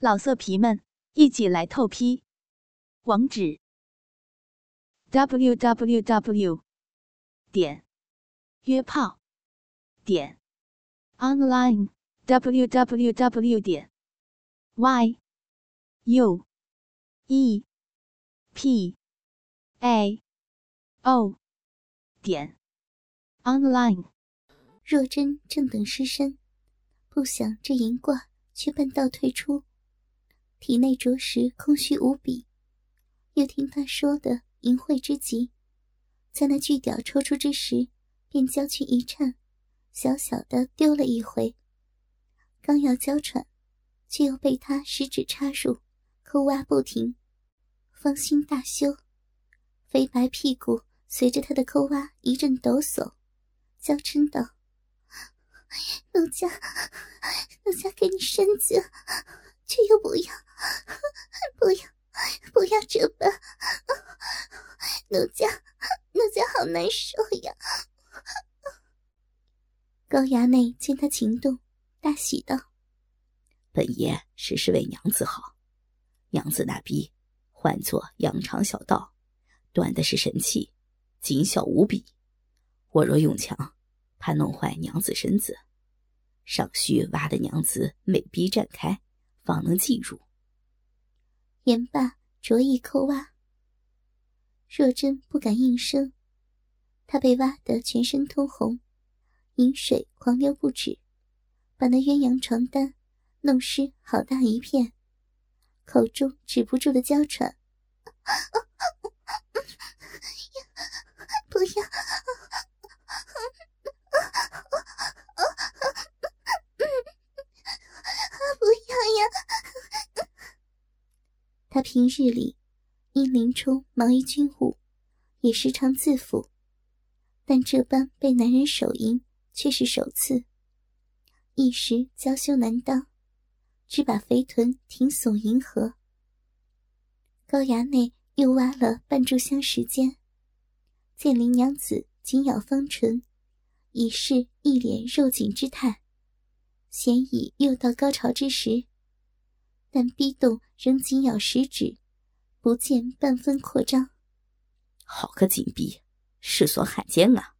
老色皮们，一起来透批！网址：w w w 点约炮点 online w w w 点 y u e p a o 点 online。若真正等失身，不想这银卦却半道退出。体内着实空虚无比，又听他说的淫秽之极，在那巨屌抽出之时，便娇躯一颤，小小的丢了一回。刚要娇喘，却又被他食指插入，抠挖不停，芳心大羞，肥白屁股随着他的抠挖一阵抖擞，娇嗔道：“奴家，奴家给你身子。”却又不要，不要，不要这般！奴家，奴家好难受呀！高衙内见他情动，大喜道：“本爷实是为娘子好，娘子那逼唤作羊肠小道，断的是神气，紧小无比。我若用强，怕弄坏娘子身子，尚需挖得娘子美逼绽开。”方能进入。言罢，着意抠挖。若真不敢应声，他被挖得全身通红，饮水狂流不止，把那鸳鸯床单弄湿好大一片，口中止不住的娇喘：“ 不要！” 他平日里因林冲忙于军务，也时常自负，但这般被男人手淫却是首次，一时娇羞难当，只把肥臀挺耸迎合。高衙内又挖了半炷香时间，见林娘子紧咬芳唇，已是一脸肉紧之态，显已又到高潮之时。但逼动仍紧咬食指，不见半分扩张。好个紧逼，世所罕见啊！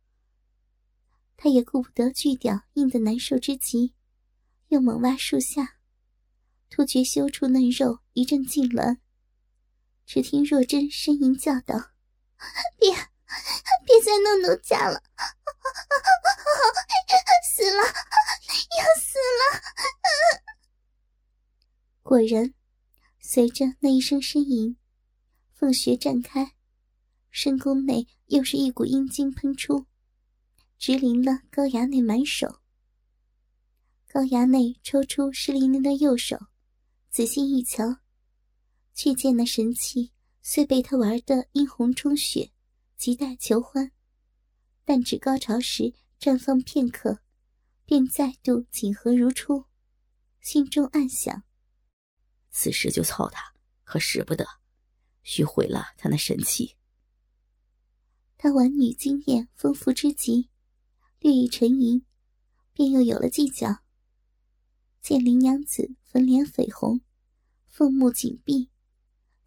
他也顾不得巨屌硬得难受之极，又猛挖树下，突觉羞处嫩肉一阵痉挛。只听若真呻吟叫道：“ 别，别再弄奴家了，死了，要死了！”果然，随着那一声呻吟，凤穴绽开，深宫内又是一股阴精喷出，直淋了高衙内满手。高衙内抽出湿淋淋的右手，仔细一瞧，却见那神器虽被他玩得殷红充血，亟待求欢，但至高潮时绽放片刻，便再度紧合如初，心中暗想。此时就操他，可使不得，须毁了他那神器。他玩女经验丰富之极，略一沉吟，便又有了计较。见林娘子粉脸绯红，凤目紧闭，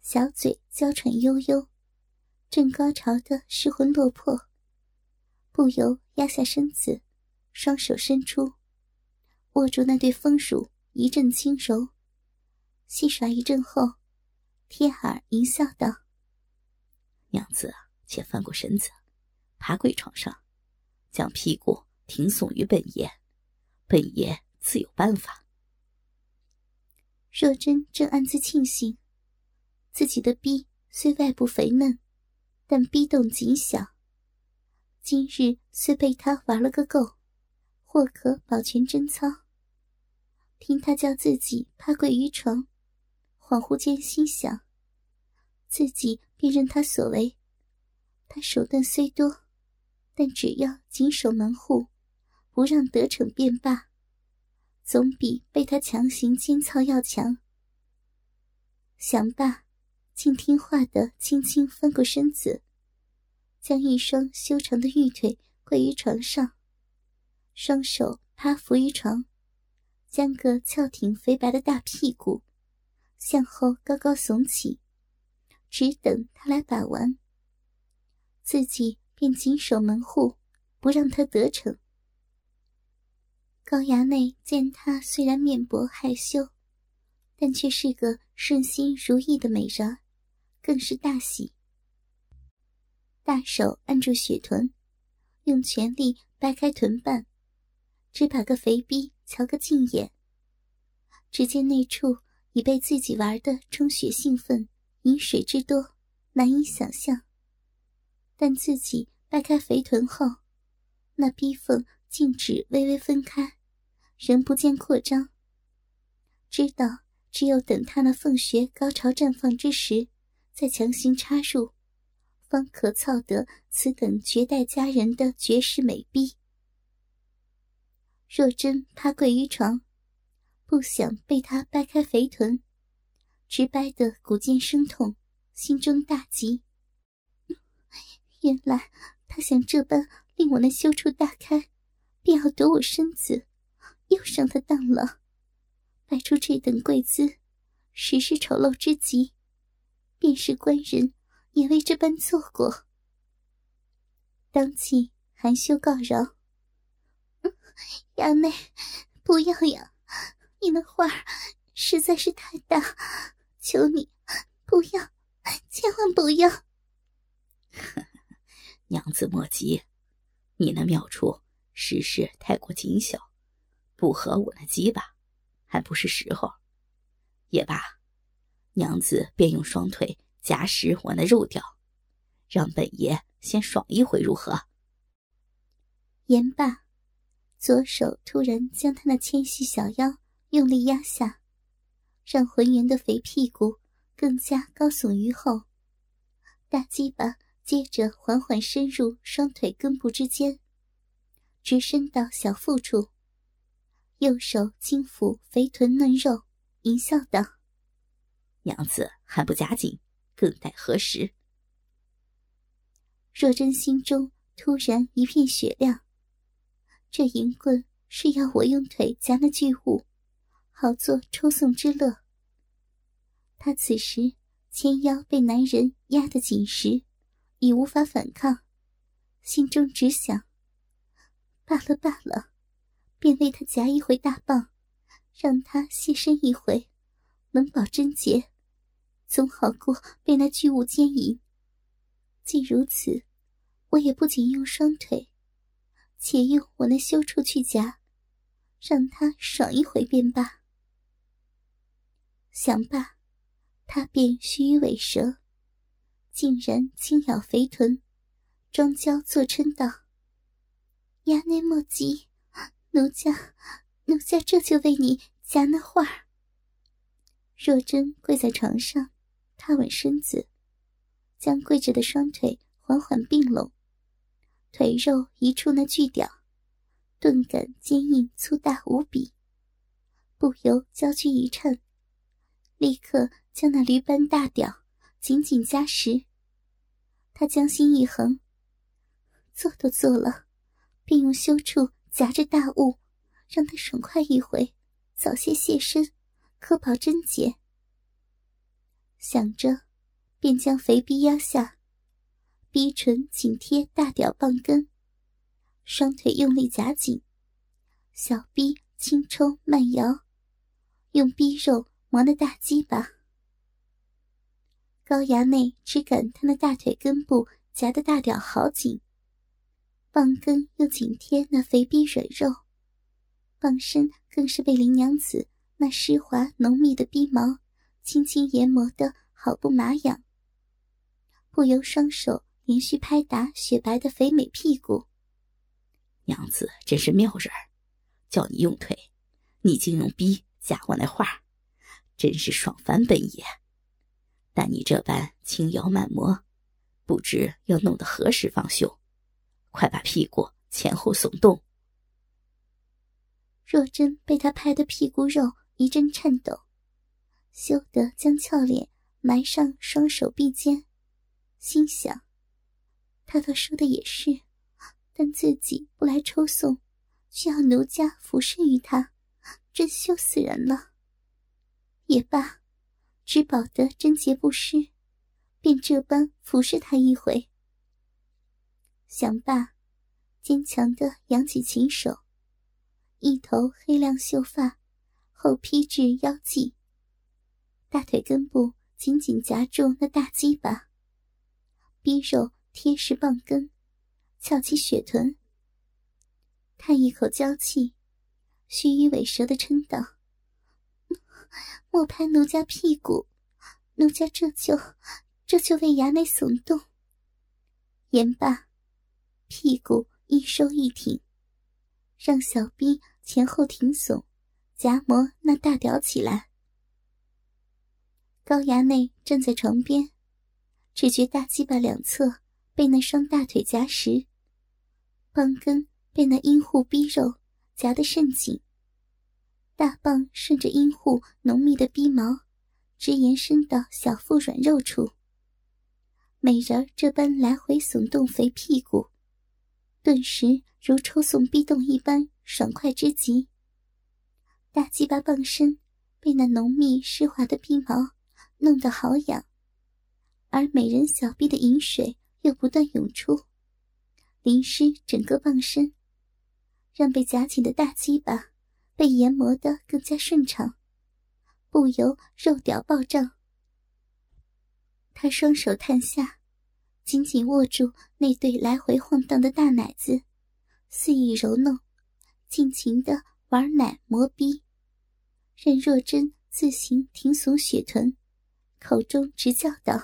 小嘴娇喘悠悠，正高潮的失魂落魄，不由压下身子，双手伸出，握住那对丰乳，一阵轻柔。戏耍一阵后，贴耳淫笑道：“娘子，且翻过身子，爬跪床上，将屁股挺耸于本爷，本爷自有办法。”若真正暗自庆幸，自己的逼虽外部肥嫩，但逼洞极小。今日虽被他玩了个够，或可保全贞操。听他叫自己趴跪于床。恍惚间心想，自己便任他所为。他手段虽多，但只要谨守门户，不让得逞便罢，总比被他强行奸操要强。想罢，竟听话的轻轻翻过身子，将一双修长的玉腿跪于床上，双手趴伏于床，将个翘挺肥白的大屁股。向后高高耸起，只等他来把玩，自己便紧守门户，不让他得逞。高衙内见他虽然面薄害羞，但却是个顺心如意的美人，更是大喜。大手按住雪臀，用全力掰开臀瓣，只把个肥逼瞧个尽眼。只见那处已被自己玩的充血兴奋，饮水之多，难以想象。但自己掰开肥臀后，那逼缝竟只微微分开，仍不见扩张。知道只有等他那凤穴高潮绽放之时，再强行插入。方可操得此等绝代佳人的绝世美臂。若真趴跪于床，不想被他掰开肥臀，直掰得骨间生痛，心中大急。原来他想这般令我那羞处大开，便要夺我身子，又上他当了。摆出这等跪姿，实是丑陋之极，便是官人。也未这般做过，当即含羞告饶：“ 衙内，不要呀！你那花儿实在是太大，求你不要，千万不要。”娘子莫急，你那妙处实是太过紧小，不合我那鸡巴，还不是时候。也罢，娘子便用双腿。夹实我那肉条，让本爷先爽一回如何？言罢，左手突然将他那纤细小腰用力压下，让浑圆的肥屁股更加高耸于后。大鸡巴接着缓缓深入双腿根部之间，直伸到小腹处。右手轻抚肥臀嫩肉，淫笑道：“娘子还不夹紧。”更待何时？若真心中突然一片雪亮。这银棍是要我用腿夹那巨物，好做抽送之乐。他此时纤腰被男人压得紧实，已无法反抗，心中只想：罢了罢了，便为他夹一回大棒，让他现身一回，能保贞洁。总好过被那巨物奸淫。既如此，我也不仅用双腿，且用我那羞处去夹，让他爽一回便罢。想罢，他便须臾尾蛇，竟然轻咬肥臀，装娇作嗔道：“衙内莫急，奴家，奴家这就为你夹那画。”若真跪在床上。踏稳身子，将跪着的双腿缓缓并拢，腿肉一触那巨屌，顿感坚硬粗大无比，不由娇躯一颤，立刻将那驴般大屌紧紧夹实。他将心一横，做都做了，便用羞处夹着大物，让他爽快一回，早些现身，可保贞洁。想着，便将肥逼压下，逼唇紧贴大屌棒根，双腿用力夹紧，小逼轻抽慢摇，用逼肉磨那大鸡巴。高衙内只感他那大腿根部夹的大屌好紧，棒根又紧贴那肥逼软肉，棒身更是被林娘子那湿滑浓密的逼毛。轻轻研磨的好不麻痒，不由双手连续拍打雪白的肥美屁股。娘子真是妙人儿，叫你用腿，你竟用逼夹我那画，真是爽翻本爷。但你这般轻摇慢磨，不知要弄得何时方休？快把屁股前后耸动。若真被他拍的屁股肉一阵颤抖。羞得将俏脸埋上双手臂间，心想：他倒说的也是，但自己不来抽送，却要奴家俯身于他，真羞死人了。也罢，只保得贞洁不失，便这般服侍他一回。想罢，坚强的扬起琴手，一头黑亮秀发后披至腰际，大腿根部紧紧夹住那大鸡巴，逼肉贴实棒根，翘起雪臀，叹一口娇气，须臾尾舌的嗔道。莫拍奴家屁股，奴家这就这就为衙内耸动。言罢，屁股一收一挺，让小逼前后挺耸，夹磨那大屌起来。高衙内站在床边，只觉大鸡巴两侧被那双大腿夹实，棒根被那阴户逼肉夹得甚紧。大棒顺着阴户浓密的逼毛，直延伸到小腹软肉处。美人这般来回耸动肥屁股，顿时如抽送逼动一般爽快之极。大鸡巴棒身被那浓密湿滑的逼毛弄得好痒，而美人小臂的饮水又不断涌出，淋湿整个棒身，让被夹紧的大鸡巴。被研磨得更加顺畅，不由肉屌暴胀。他双手探下，紧紧握住那对来回晃荡的大奶子，肆意揉弄，尽情的玩奶磨逼。任若真自行挺耸雪臀，口中直叫道：“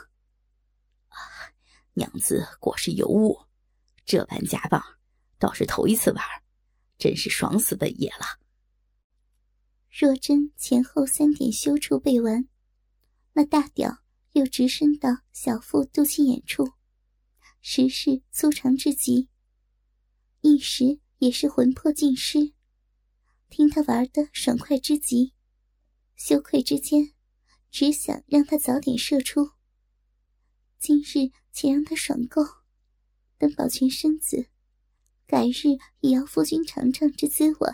啊，娘子果是尤物，这般夹棒倒是头一次玩，真是爽死本爷了。”若真前后三点羞处背完，那大屌又直伸到小腹肚脐眼处，实是粗长至极。一时也是魂魄尽失，听他玩的爽快之极，羞愧之间，只想让他早点射出。今日且让他爽够，等保全身子，改日也要夫君尝尝这滋味。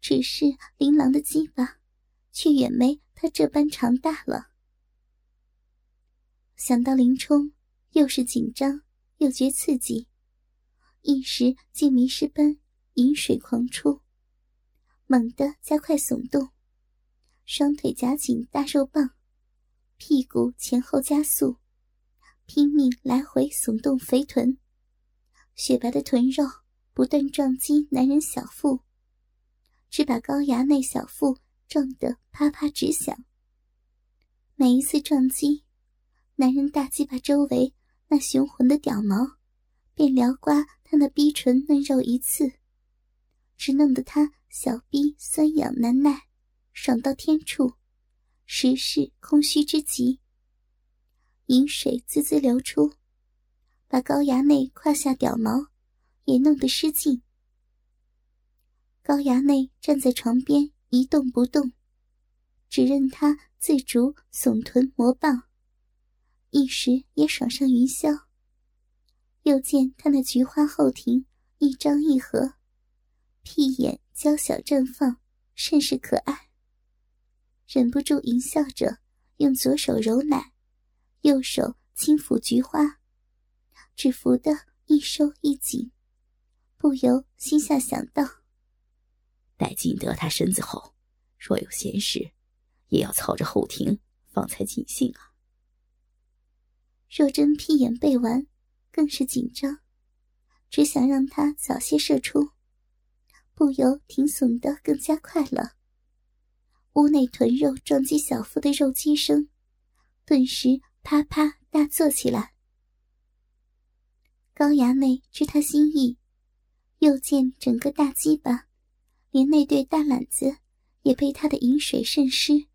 只是琳琅的鸡巴，却远没他这般长大了。想到林冲，又是紧张又觉刺激，一时竟迷失般饮水狂出，猛地加快耸动，双腿夹紧大肉棒，屁股前后加速，拼命来回耸动肥臀，雪白的臀肉不断撞击男人小腹。只把高衙内小腹撞得啪啪直响。每一次撞击，男人大鸡巴周围那雄浑的屌毛，便撩刮他那逼唇嫩肉一次，只弄得他小逼酸痒难耐，爽到天处，实是空虚之极。饮水滋滋流出，把高衙内胯下屌毛也弄得失禁。高衙内站在床边一动不动，只任他自主耸臀磨棒，一时也爽上云霄。又见他那菊花后庭一张一合，屁眼娇小绽放，甚是可爱。忍不住淫笑着，用左手揉奶，右手轻抚菊花，只扶得一收一紧，不由心下想到。待进得他身子后，若有闲事，也要操着后庭，方才尽兴啊。若真屁眼背完，更是紧张，只想让他早些射出，不由挺耸的更加快了。屋内臀肉撞击小腹的肉击声，顿时啪啪大作起来。高衙内知他心意，又见整个大鸡巴。连那对大懒子也被他的饮水渗湿，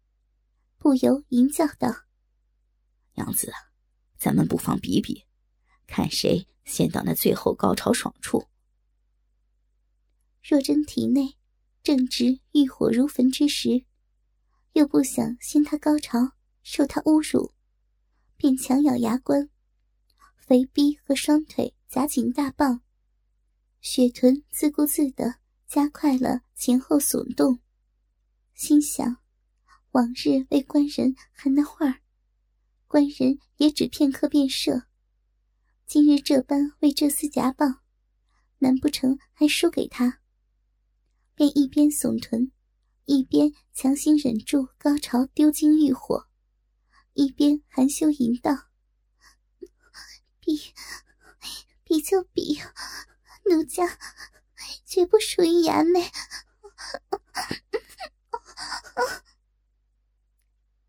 不由淫叫道：“娘子，咱们不妨比比，看谁先到那最后高潮爽处。”若真体内正值欲火如焚之时，又不想先他高潮受他侮辱，便强咬牙关，肥逼和双腿夹紧大棒，雪臀自顾自的加快了。前后耸动，心想：往日为官人含那话儿，官人也只片刻便射。今日这般为这厮夹棒，难不成还输给他？便一边耸臀，一边强行忍住高潮，丢精欲火，一边含羞吟道：“比比就比，奴家绝不属于衙内。”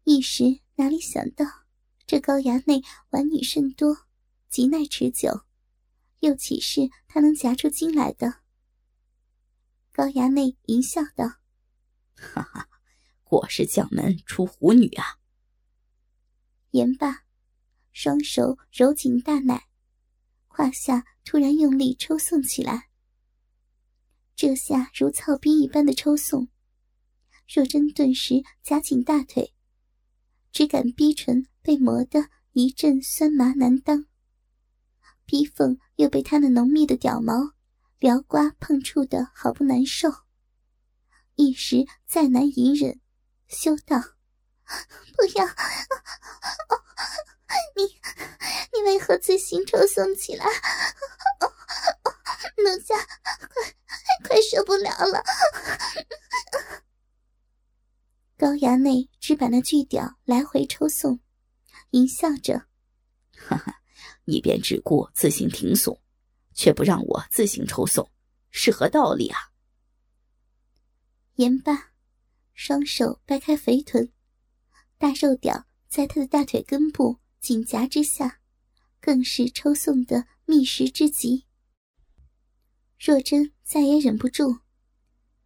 一时哪里想到，这高衙内玩女甚多，极耐持久，又岂是他能夹出精来的？高衙内淫笑道：“哈哈，果是将门出虎女啊！”言罢，双手揉紧大奶，胯下突然用力抽送起来。这下如操逼一般的抽送，若真顿时夹紧大腿。只感逼唇被磨得一阵酸麻难当，逼缝又被他那浓密的屌毛撩刮碰触的好不难受，一时再难隐忍，羞道：“不要！你你为何自行抽送起来？奴家快快受不了了！”高衙内只把那巨屌来回抽送，淫笑着：“哈哈，你便只顾自行停送，却不让我自行抽送，是何道理啊？”言罢，双手掰开肥臀，大肉屌在他的大腿根部紧夹之下，更是抽送的密实之极。若真再也忍不住，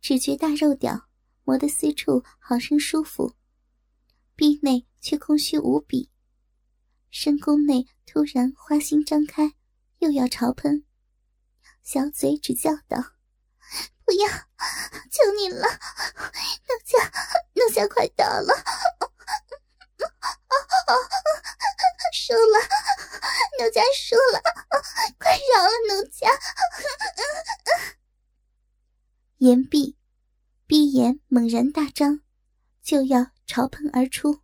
只觉大肉屌。磨得私处好生舒服，壁内却空虚无比。深宫内突然花心张开，又要朝喷，小嘴只叫道：“不要，求你了，奴家，奴家快到了，输了，奴家输了，快饶了奴家。”言毕。闭眼猛然大张，就要朝喷而出。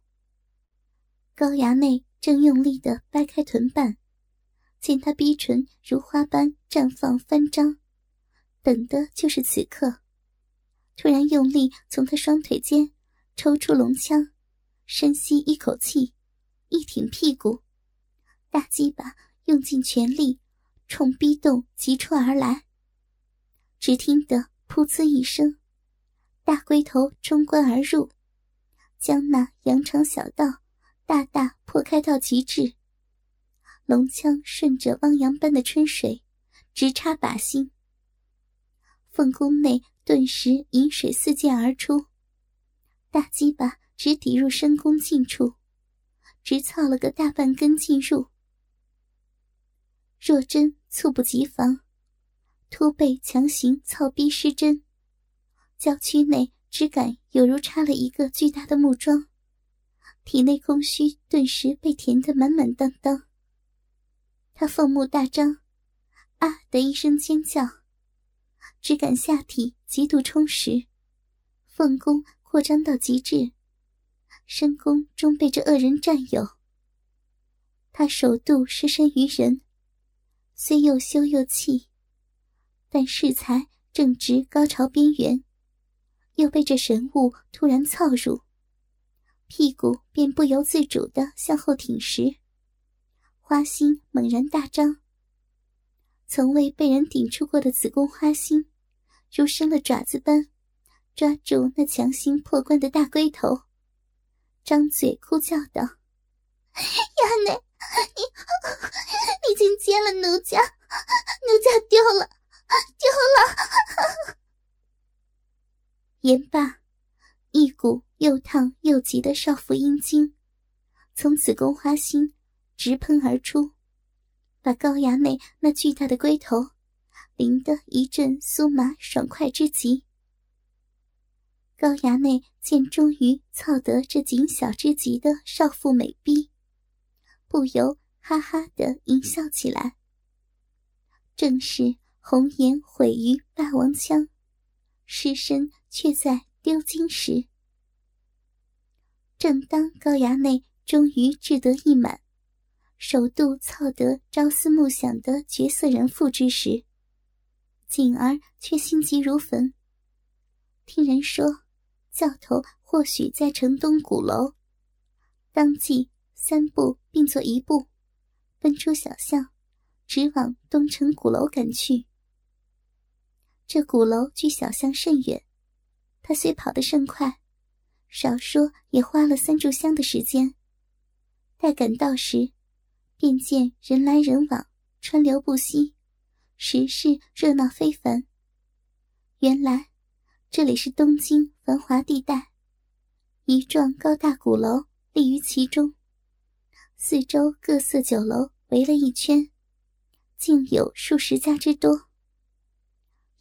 高衙内正用力的掰开臀瓣，见他逼唇如花般绽放翻张，等的就是此刻。突然用力从他双腿间抽出龙枪，深吸一口气，一挺屁股，大鸡巴用尽全力冲逼洞急戳而来。只听得噗呲一声。大龟头冲关而入，将那羊肠小道大大破开到极致。龙枪顺着汪洋般的春水，直插靶心。凤宫内顿时饮水四溅而出，大鸡巴直抵入深宫近处，直操了个大半根进入。若真猝不及防，突被强行操逼失真。娇躯内只感犹如插了一个巨大的木桩，体内空虚顿时被填得满满当当。他凤目大张，啊的一声尖叫，只感下体极度充实，凤宫扩张到极致，深宫终被这恶人占有。他首度失身于人，虽又羞又气，但适才正值高潮边缘。又被这神物突然操入，屁股便不由自主的向后挺实，花心猛然大张。从未被人顶出过的子宫花心，如伸了爪子般抓住那强行破关的大龟头，张嘴哭叫道：“衙内，你你竟奸了奴家，奴家丢了，丢了！” 言罢，一股又烫又急的少妇阴茎从子宫花心直喷而出，把高衙内那巨大的龟头淋得一阵酥麻爽快之极。高衙内见终于操得这紧小之极的少妇美逼，不由哈哈的淫笑起来。正是红颜毁于霸王枪，失身。却在丢金时，正当高衙内终于志得意满，首度操得朝思暮想的绝色人妇之时，锦儿却心急如焚。听人说，教头或许在城东鼓楼，当即三步并作一步，奔出小巷，直往东城鼓楼赶去。这鼓楼距小巷甚远，他虽跑得甚快，少说也花了三炷香的时间。待赶到时，便见人来人往，川流不息，实是热闹非凡。原来这里是东京繁华地带，一幢高大鼓楼立于其中，四周各色酒楼围了一圈，竟有数十家之多。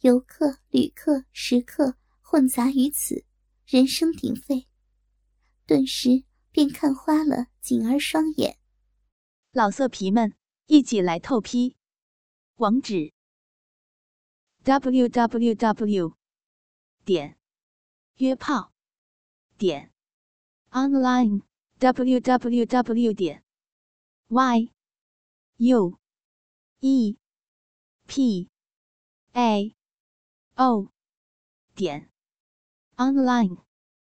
游客、旅客、食客混杂于此，人声鼎沸，顿时便看花了锦儿双眼。老色皮们，一起来透批！网址：w w w 点约炮点 online w w w 点 y u e p a。O 点 online。